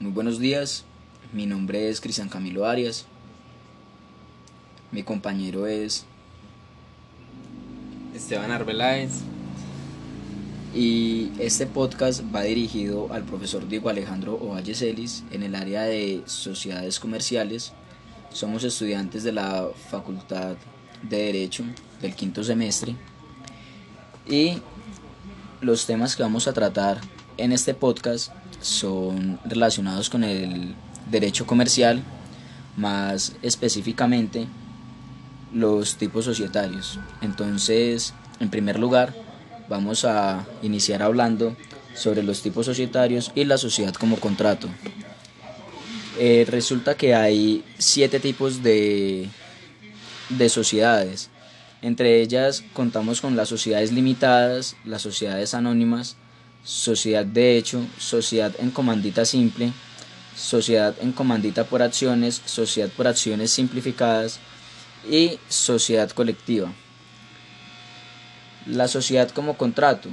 Muy buenos días, mi nombre es Cristian Camilo Arias, mi compañero es Esteban Arbeláez. Y este podcast va dirigido al profesor Diego Alejandro Ovalle Celis en el área de sociedades comerciales. Somos estudiantes de la Facultad de Derecho del quinto semestre. Y los temas que vamos a tratar en este podcast son relacionados con el derecho comercial, más específicamente los tipos societarios. Entonces, en primer lugar, vamos a iniciar hablando sobre los tipos societarios y la sociedad como contrato. Eh, resulta que hay siete tipos de, de sociedades. Entre ellas contamos con las sociedades limitadas, las sociedades anónimas, sociedad de hecho, sociedad en comandita simple, sociedad en comandita por acciones, sociedad por acciones simplificadas y sociedad colectiva. La sociedad como contrato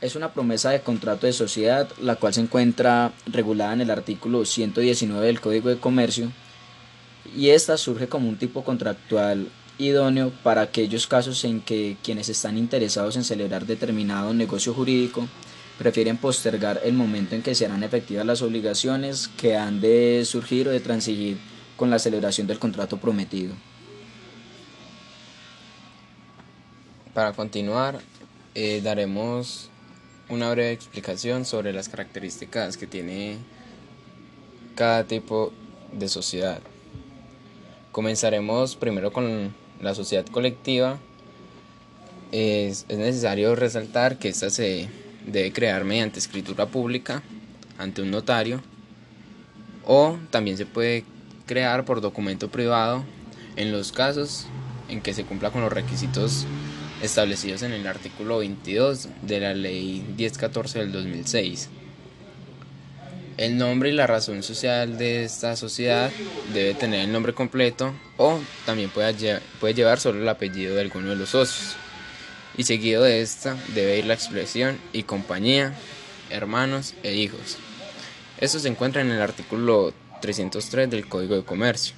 es una promesa de contrato de sociedad la cual se encuentra regulada en el artículo 119 del Código de Comercio y esta surge como un tipo contractual idóneo para aquellos casos en que quienes están interesados en celebrar determinado negocio jurídico prefieren postergar el momento en que se harán efectivas las obligaciones que han de surgir o de transigir con la celebración del contrato prometido. Para continuar, eh, daremos una breve explicación sobre las características que tiene cada tipo de sociedad. Comenzaremos primero con la sociedad colectiva. Es, es necesario resaltar que esta se debe crear mediante escritura pública ante un notario o también se puede crear por documento privado en los casos en que se cumpla con los requisitos establecidos en el artículo 22 de la ley 1014 del 2006. El nombre y la razón social de esta sociedad debe tener el nombre completo o también puede, llevar solo el apellido de alguno de los socios y seguido de esta debe ir la expresión y compañía, hermanos e hijos. Esto se encuentra en el artículo 303 del Código de Comercio.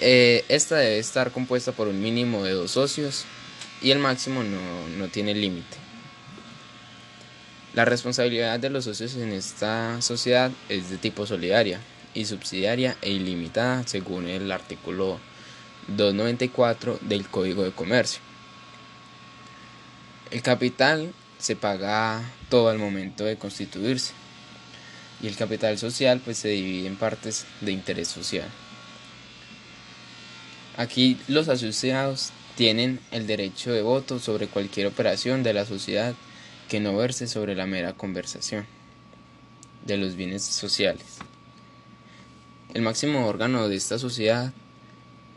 Eh, esta debe estar compuesta por un mínimo de dos socios y el máximo no, no tiene límite. La responsabilidad de los socios en esta sociedad es de tipo solidaria y subsidiaria e ilimitada según el artículo 294 del Código de Comercio. El capital se paga todo al momento de constituirse y el capital social pues se divide en partes de interés social. Aquí los asociados tienen el derecho de voto sobre cualquier operación de la sociedad que no verse sobre la mera conversación de los bienes sociales. El máximo órgano de esta sociedad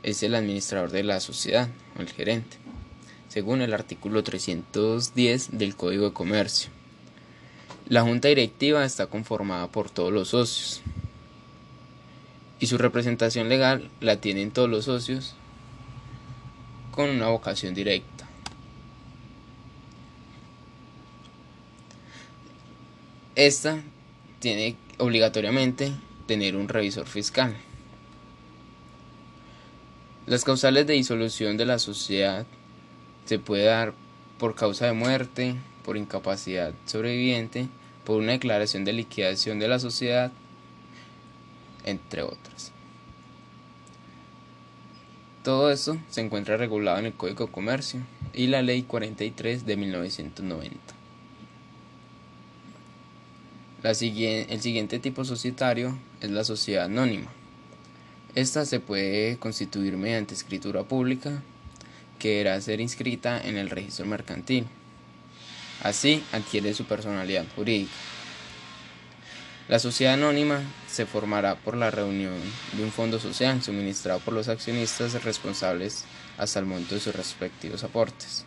es el administrador de la sociedad o el gerente, según el artículo 310 del Código de Comercio. La junta directiva está conformada por todos los socios y su representación legal la tienen todos los socios con una vocación directa. Esta tiene obligatoriamente tener un revisor fiscal. Las causales de disolución de la sociedad se puede dar por causa de muerte, por incapacidad sobreviviente, por una declaración de liquidación de la sociedad, entre otras. Todo esto se encuentra regulado en el Código de Comercio y la Ley 43 de 1990. La el siguiente tipo societario es la sociedad anónima. Esta se puede constituir mediante escritura pública, que deberá ser inscrita en el registro mercantil. Así adquiere su personalidad jurídica. La sociedad anónima se formará por la reunión de un fondo social suministrado por los accionistas responsables hasta el monto de sus respectivos aportes.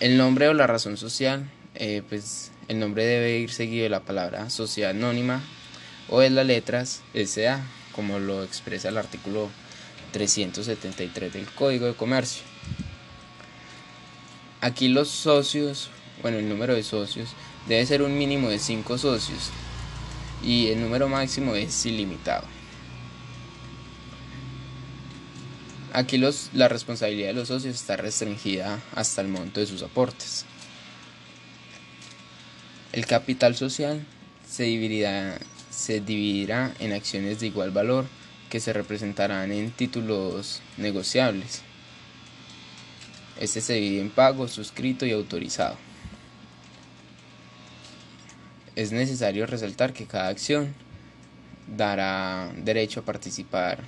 El nombre o la razón social, eh, pues el nombre debe ir seguido de la palabra sociedad anónima o de las letras SA como lo expresa el artículo 373 del Código de Comercio. Aquí los socios, bueno, el número de socios debe ser un mínimo de 5 socios y el número máximo es ilimitado. Aquí los, la responsabilidad de los socios está restringida hasta el monto de sus aportes. El capital social se dividirá, se dividirá en acciones de igual valor que se representarán en títulos negociables. Este se divide en pago, suscrito y autorizado. Es necesario resaltar que cada acción dará derecho a participar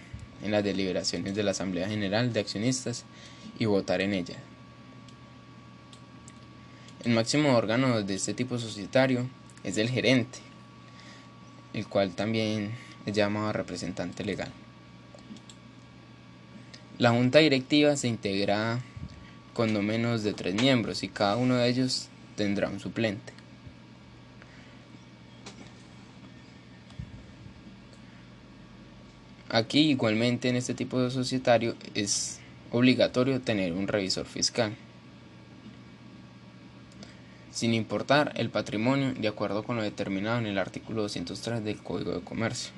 en las deliberaciones de la Asamblea General de Accionistas y votar en ella. El máximo órgano de este tipo societario es el gerente, el cual también es llamado representante legal. La junta directiva se integra con no menos de tres miembros y cada uno de ellos tendrá un suplente. Aquí igualmente en este tipo de societario es obligatorio tener un revisor fiscal. Sin importar el patrimonio de acuerdo con lo determinado en el artículo 203 del Código de Comercio.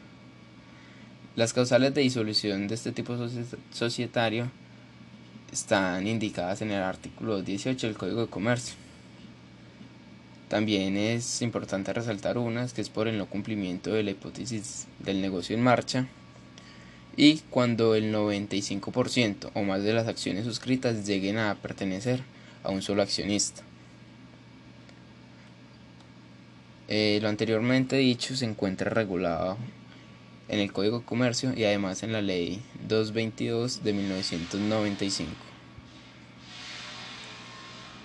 Las causales de disolución de este tipo societario están indicadas en el artículo 18 del Código de Comercio. También es importante resaltar unas que es por el no cumplimiento de la hipótesis del negocio en marcha y cuando el 95% o más de las acciones suscritas lleguen a pertenecer a un solo accionista. Eh, lo anteriormente dicho se encuentra regulado en el Código de Comercio y además en la Ley 222 de 1995.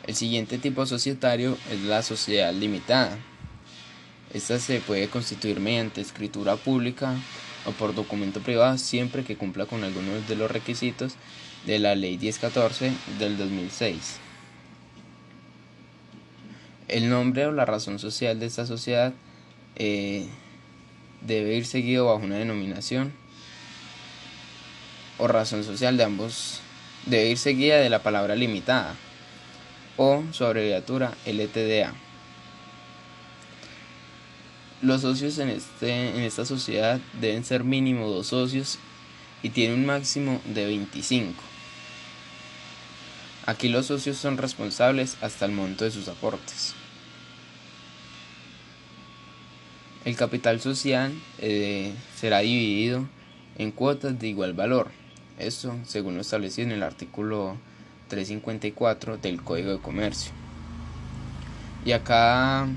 El siguiente tipo societario es la sociedad limitada. Esta se puede constituir mediante escritura pública o por documento privado siempre que cumpla con algunos de los requisitos de la Ley 1014 del 2006. El nombre o la razón social de esta sociedad eh, debe ir seguido bajo una denominación o razón social de ambos debe ir seguida de la palabra limitada o su abreviatura LTDA. Los socios en, este, en esta sociedad deben ser mínimo dos socios y tiene un máximo de 25. Aquí los socios son responsables hasta el monto de sus aportes. El capital social eh, será dividido en cuotas de igual valor. Esto según lo establecido en el artículo 354 del Código de Comercio. Y acá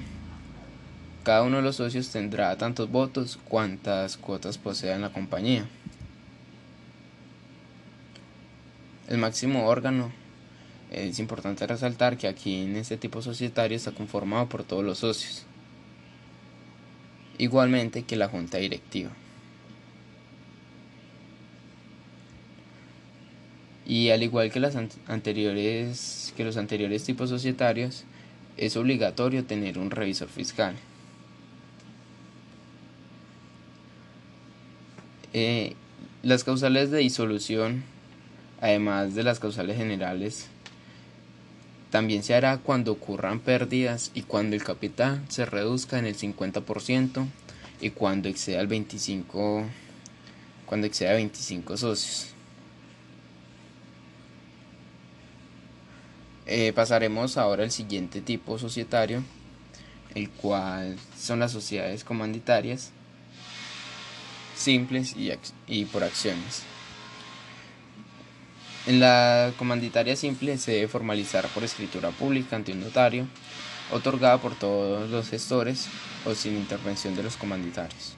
cada uno de los socios tendrá tantos votos cuantas cuotas posea en la compañía. El máximo órgano es importante resaltar que aquí en este tipo societario está conformado por todos los socios, igualmente que la junta directiva. Y al igual que, las anteriores, que los anteriores tipos societarios, es obligatorio tener un revisor fiscal. Eh, las causales de disolución, además de las causales generales, también se hará cuando ocurran pérdidas y cuando el capital se reduzca en el 50% y cuando exceda el 25 cuando exceda 25 socios. Eh, pasaremos ahora al siguiente tipo societario, el cual son las sociedades comanditarias simples y, por acciones. En la comanditaria simple se debe formalizar por escritura pública ante un notario, otorgada por todos los gestores o sin intervención de los comanditarios.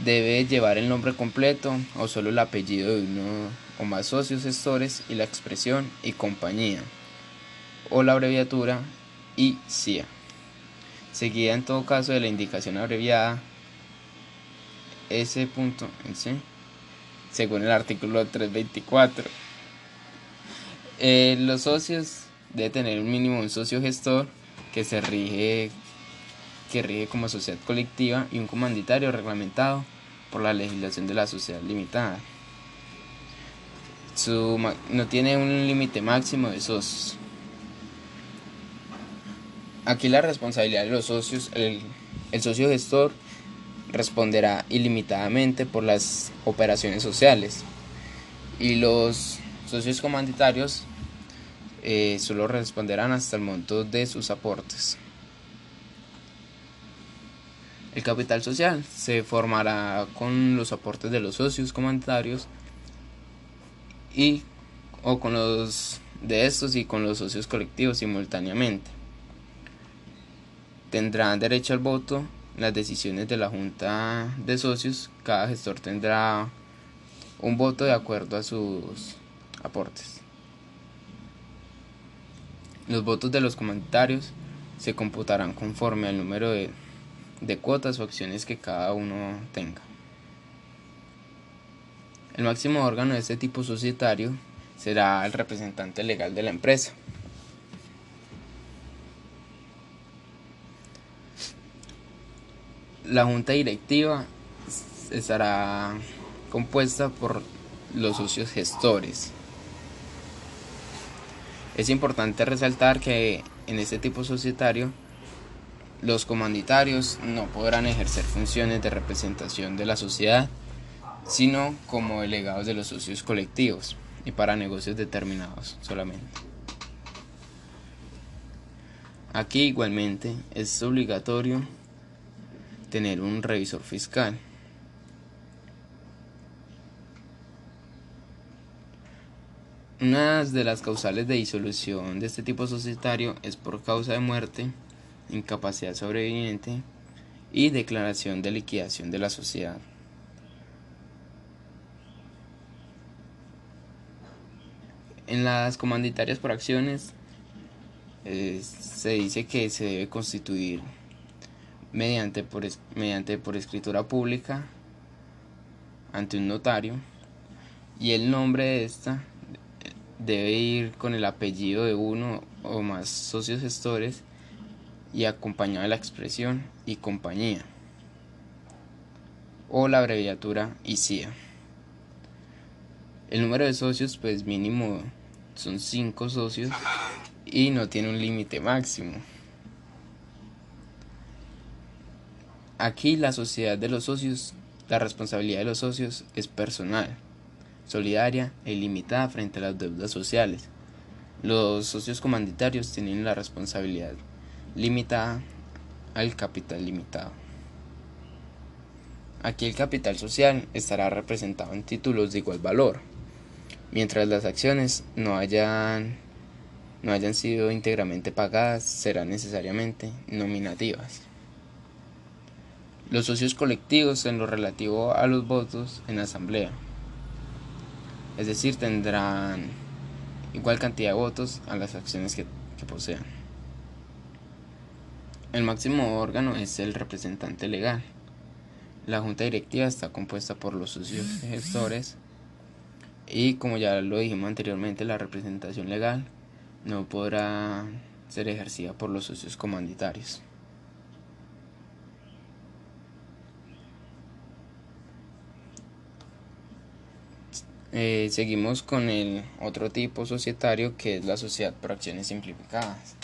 Debe llevar el nombre completo o solo el apellido de uno o más socios gestores y la expresión y compañía o la abreviatura ICIA, seguida en todo caso de la indicación abreviada punto en según el artículo 324. Eh, los socios deben tener un mínimo un socio gestor que se rige que rige como sociedad colectiva y un comanditario reglamentado por la legislación de la sociedad limitada. Su, no tiene un límite máximo de socios. Aquí la responsabilidad de los socios, el, el socio gestor responderá ilimitadamente por las operaciones sociales y los socios comandatarios eh, solo responderán hasta el monto de sus aportes. El capital social se formará con los aportes de los socios comandatarios y o con los de estos y con los socios colectivos simultáneamente. Tendrán derecho al voto las decisiones de la junta de socios. Cada gestor tendrá un voto de acuerdo a sus aportes. Los votos de los comentarios se computarán conforme al número de, de cuotas o acciones que cada uno tenga. El máximo órgano de este tipo societario será el representante legal de la empresa. La junta directiva estará compuesta por los socios gestores. Es importante resaltar que en este tipo societario los comanditarios no podrán ejercer funciones de representación de la sociedad, sino como delegados de los socios colectivos y para negocios determinados solamente. Aquí igualmente es obligatorio tener un revisor fiscal. Una de las causales de disolución de este tipo societario es por causa de muerte, incapacidad sobreviviente y declaración de liquidación de la sociedad. En las comanditarias por acciones eh, se dice que se debe constituir mediante por, mediante por escritura pública ante un notario y el nombre de esta debe ir con el apellido de uno o más socios gestores y acompañado de la expresión y compañía o la abreviatura ICIA. El número de socios pues mínimo son 5 socios y no tiene un límite máximo. Aquí la sociedad de los socios, la responsabilidad de los socios es personal, solidaria e ilimitada frente a las deudas sociales. Los socios comanditarios tienen la responsabilidad limitada al capital limitado. Aquí el capital social estará representado en títulos de igual valor, Mientras las acciones no hayan, no hayan sido íntegramente pagadas, serán necesariamente nominativas. Los socios colectivos en lo relativo a los votos en asamblea. Es decir, tendrán igual cantidad de votos a las acciones que, que posean. El máximo órgano es el representante legal. La junta directiva está compuesta por los socios gestores y como ya lo dijimos anteriormente, la representación legal no podrá ser ejercida por los socios comanditarios. Eh, seguimos con el otro tipo societario que es la sociedad por acciones simplificadas.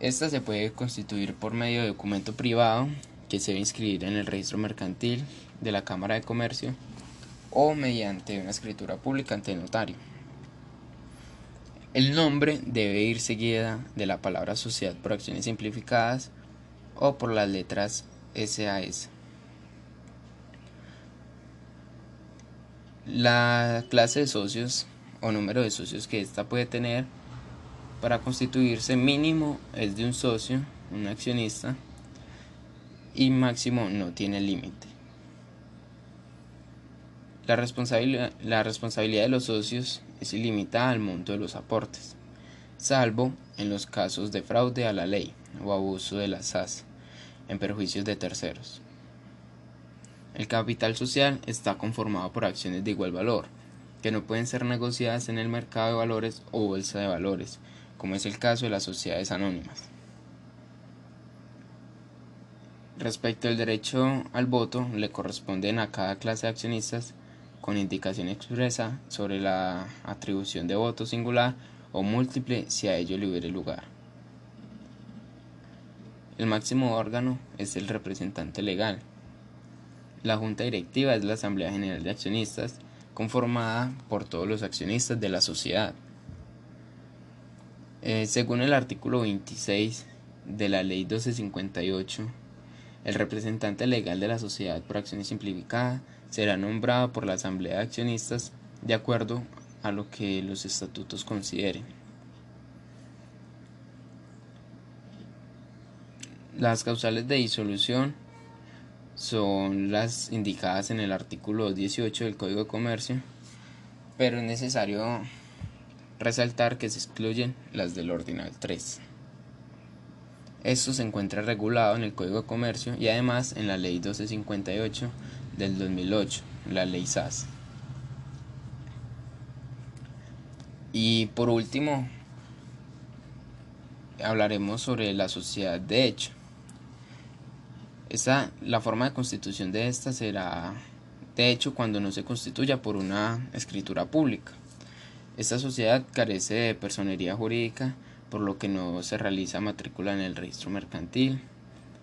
Esta se puede constituir por medio de documento privado que se debe inscribir en el registro mercantil de la Cámara de Comercio o mediante una escritura pública ante el notario. El nombre debe ir seguida de la palabra sociedad por acciones simplificadas o por las letras SAS. La clase de socios o número de socios que ésta puede tener para constituirse mínimo es de un socio, un accionista, y máximo no tiene límite. La responsabilidad, la responsabilidad de los socios es ilimitada al monto de los aportes, salvo en los casos de fraude a la ley o abuso de las SAS en perjuicios de terceros. El capital social está conformado por acciones de igual valor, que no pueden ser negociadas en el mercado de valores o bolsa de valores, como es el caso de las sociedades anónimas. Respecto al derecho al voto, le corresponden a cada clase de accionistas con indicación expresa sobre la atribución de voto singular o múltiple si a ello le hubiere lugar. El máximo órgano es el representante legal. La junta directiva es la Asamblea General de Accionistas, conformada por todos los accionistas de la sociedad. Eh, según el artículo 26 de la Ley 1258, el representante legal de la sociedad por acciones simplificada será nombrado por la Asamblea de Accionistas de acuerdo a lo que los estatutos consideren. Las causales de disolución son las indicadas en el artículo 18 del Código de Comercio, pero es necesario resaltar que se excluyen las del Ordinal 3. Esto se encuentra regulado en el Código de Comercio y además en la Ley 1258 del 2008, la Ley SAS. Y por último, hablaremos sobre la sociedad de hecho. Esta, la forma de constitución de esta será de hecho cuando no se constituya por una escritura pública. Esta sociedad carece de personería jurídica, por lo que no se realiza matrícula en el registro mercantil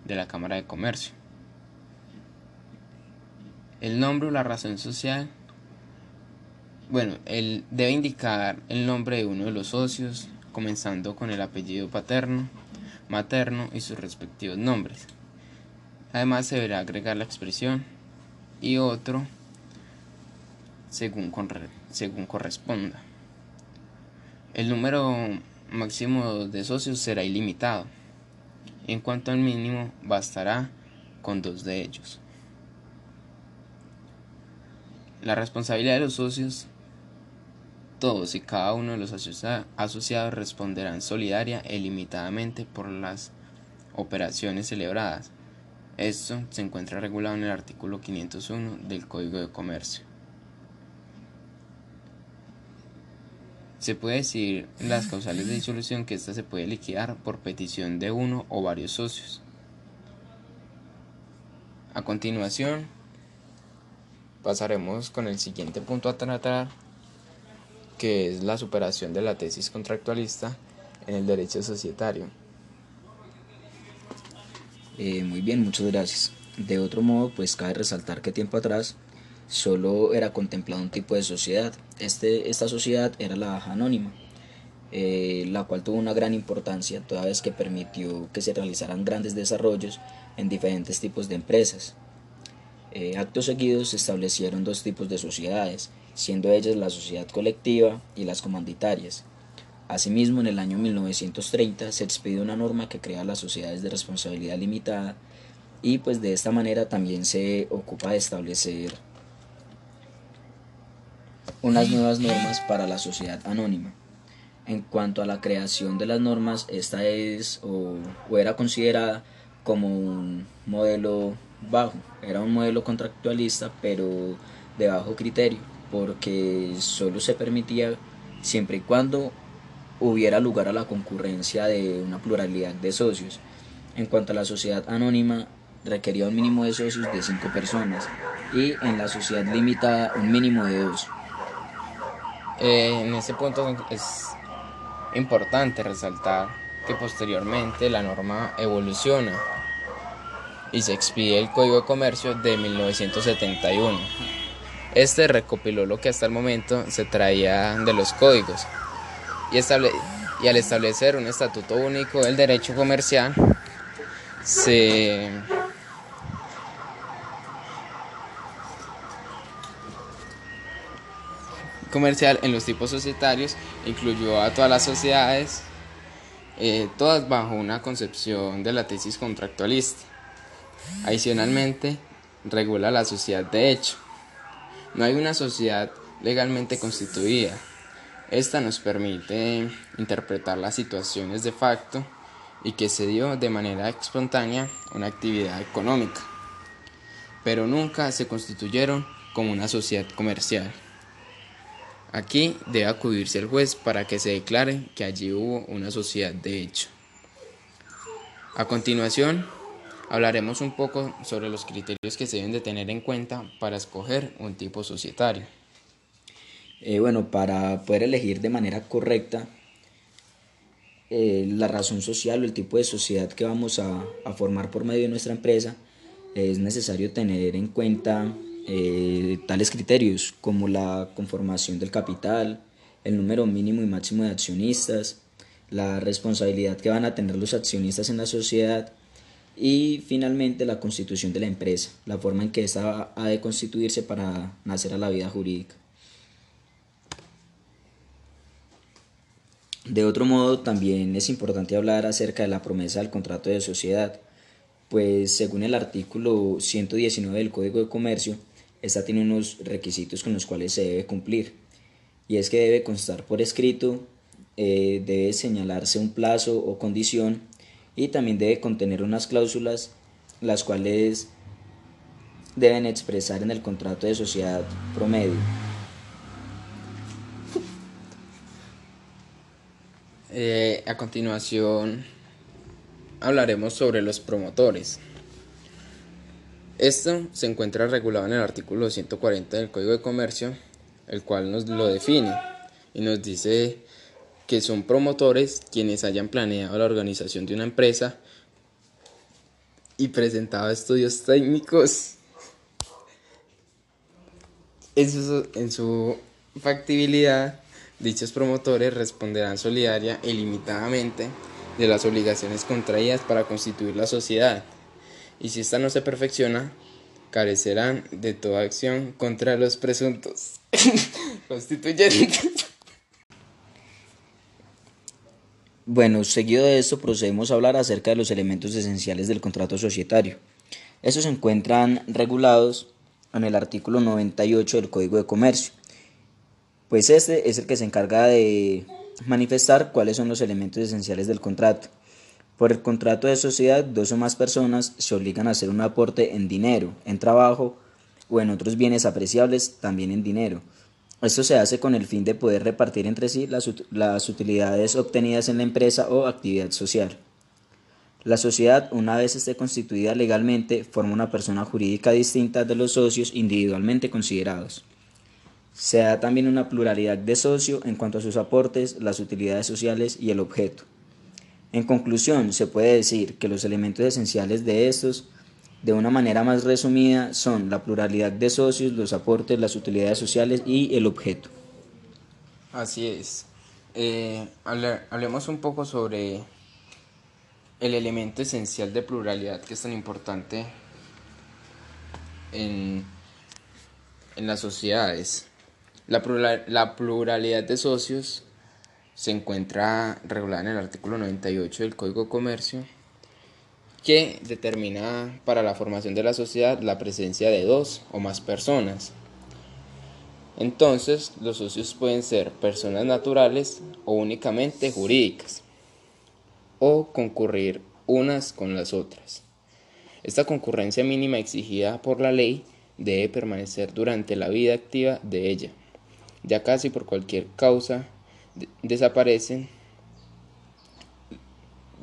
de la Cámara de Comercio. El nombre o la razón social, bueno, él debe indicar el nombre de uno de los socios, comenzando con el apellido paterno, materno y sus respectivos nombres. Además, se deberá agregar la expresión y otro según, corresponda. El número máximo de socios será ilimitado. En cuanto al mínimo, bastará con dos de ellos. La responsabilidad de los socios, todos y cada uno de los asociados responderán solidaria e ilimitadamente por las operaciones celebradas. Esto se encuentra regulado en el artículo 501 del Código de Comercio. Se puede decir en las causales de disolución que ésta se puede liquidar por petición de uno o varios socios. A continuación, pasaremos con el siguiente punto a tratar, que es la superación de la tesis contractualista en el derecho societario. Eh, muy bien, muchas gracias. De otro modo, pues cabe resaltar que tiempo atrás solo era contemplado un tipo de sociedad. Este, esta sociedad era la baja anónima, eh, la cual tuvo una gran importancia toda vez que permitió que se realizaran grandes desarrollos en diferentes tipos de empresas. Eh, actos seguidos se establecieron dos tipos de sociedades, siendo ellas la sociedad colectiva y las comanditarias. Asimismo, en el año 1930 se expidió una norma que crea las sociedades de responsabilidad limitada y pues de esta manera también se ocupa de establecer unas nuevas normas para la sociedad anónima. En cuanto a la creación de las normas, esta es o, era considerada como un modelo bajo, era un modelo contractualista pero de bajo criterio, porque solo se permitía siempre y cuando hubiera lugar a la concurrencia de una pluralidad de socios. En cuanto a la sociedad anónima, requería un mínimo de socios de 5 personas y en la sociedad limitada un mínimo de 2. Eh, en ese punto es importante resaltar que posteriormente la norma evoluciona y se expide el Código de Comercio de 1971. Este recopiló lo que hasta el momento se traía de los códigos y, y al establecer un estatuto único del derecho comercial se comercial en los tipos societarios incluyó a todas las sociedades, eh, todas bajo una concepción de la tesis contractualista. Adicionalmente, regula la sociedad de hecho. No hay una sociedad legalmente constituida. Esta nos permite interpretar las situaciones de facto y que se dio de manera espontánea una actividad económica, pero nunca se constituyeron como una sociedad comercial. Aquí debe acudirse el juez para que se declare que allí hubo una sociedad de hecho. A continuación, hablaremos un poco sobre los criterios que se deben de tener en cuenta para escoger un tipo societario. Eh, bueno, para poder elegir de manera correcta eh, la razón social o el tipo de sociedad que vamos a, formar por medio de nuestra empresa, es necesario tener en cuenta eh, tales criterios como la conformación del capital, el número mínimo y máximo de accionistas, la responsabilidad que van a tener los accionistas en la sociedad y finalmente la constitución de la empresa, la forma en que ésta ha de constituirse para nacer a la vida jurídica. De otro modo, también es importante hablar acerca de la promesa del contrato de sociedad, pues según el artículo 119 del Código de Comercio, esta tiene unos requisitos con los cuales se debe cumplir, y es que debe constar por escrito, eh, debe señalarse un plazo o condición, y también debe contener unas cláusulas las cuales deben expresar en el contrato de sociedad promedio. Eh, a continuación hablaremos sobre los promotores. Esto se encuentra regulado en el artículo 140 del Código de Comercio, el cual nos lo define y nos dice que son promotores quienes hayan planeado la organización de una empresa y presentado estudios técnicos en su, en su factibilidad Dichos promotores responderán solidaria y limitadamente de las obligaciones contraídas para constituir la sociedad, y si ésta no se perfecciona, carecerán de toda acción contra los presuntos constituyentes. Bueno, seguido de esto procedemos a hablar acerca de los elementos esenciales del contrato societario. Estos se encuentran regulados en el artículo 98 del Código de Comercio pues este es el que se encarga de manifestar cuáles son los elementos esenciales del contrato. Por el contrato de sociedad, dos o más personas se obligan a hacer un aporte en dinero, en trabajo o en otros bienes apreciables, también en dinero. Esto se hace con el fin de poder repartir entre sí las, utilidades obtenidas en la empresa o actividad social. La sociedad, una vez esté constituida legalmente, forma una persona jurídica distinta de los socios individualmente considerados. Se da también una pluralidad de socio en cuanto a sus aportes, las utilidades sociales y el objeto. En conclusión, se puede decir que los elementos esenciales de estos, de una manera más resumida, son la pluralidad de socios, los aportes, las utilidades sociales y el objeto. Así es. Eh, hablemos un poco sobre el elemento esencial de pluralidad que es tan importante en, en las sociedades. La, pluralidad de socios se encuentra regulada en el artículo 98 del Código de Comercio, que determina para la formación de la sociedad la presencia de dos o más personas. Entonces, los socios pueden ser personas naturales o únicamente jurídicas, o concurrir unas con las otras. Esta concurrencia mínima exigida por la ley debe permanecer durante la vida activa de ella ya casi por cualquier causa desaparecen,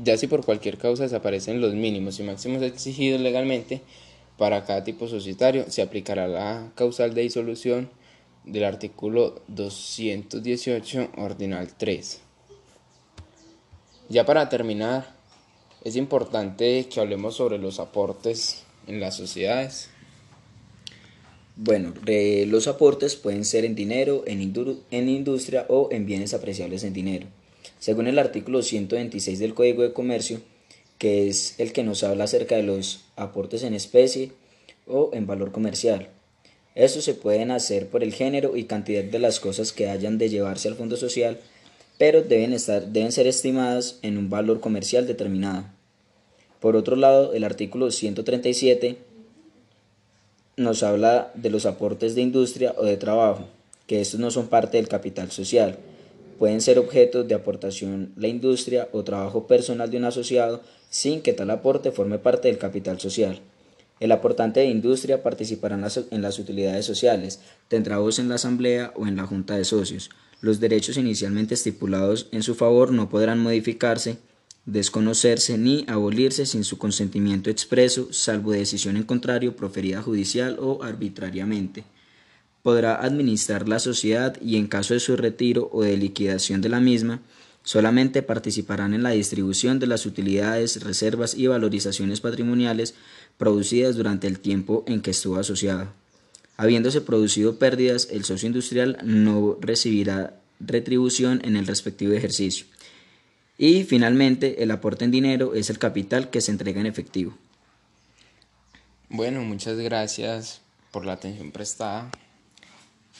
ya si por cualquier causa desaparecen los mínimos y máximos exigidos legalmente para cada tipo societario, se aplicará la causal de disolución del artículo 218 ordinal 3. Ya para terminar, es importante que hablemos sobre los aportes en las sociedades. Bueno, los aportes pueden ser en dinero, en, en industria o en bienes apreciables en dinero. Según el artículo 126 del Código de Comercio, que es el que nos habla acerca de los aportes en especie o en valor comercial. Estos se pueden hacer por el género y cantidad de las cosas que hayan de llevarse al fondo social, pero deben, estar, deben ser estimadas en un valor comercial determinado. Por otro lado, el artículo 137 nos habla de los aportes de industria o de trabajo, que estos no son parte del capital social. Pueden ser objetos de aportación la industria o trabajo personal de un asociado sin que tal aporte forme parte del capital social. El aportante de industria participará en las, utilidades sociales, tendrá voz en la asamblea o en la junta de socios. Los derechos inicialmente estipulados en su favor no podrán modificarse desconocerse ni abolirse sin su consentimiento expreso, salvo decisión en contrario proferida judicial o arbitrariamente. Podrá administrar la sociedad y en caso de su retiro o de liquidación de la misma, Solamente participarán en la distribución de las utilidades, reservas y valorizaciones patrimoniales producidas durante el tiempo en que estuvo asociado. Habiéndose producido pérdidas, el socio industrial no recibirá retribución en el respectivo ejercicio. Y finalmente, el aporte en dinero es el capital que se entrega en efectivo. Bueno, muchas gracias por la atención prestada.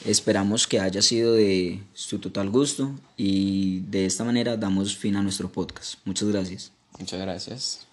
Esperamos que haya sido de su total gusto y de esta manera damos fin a nuestro podcast. Muchas gracias. Muchas gracias.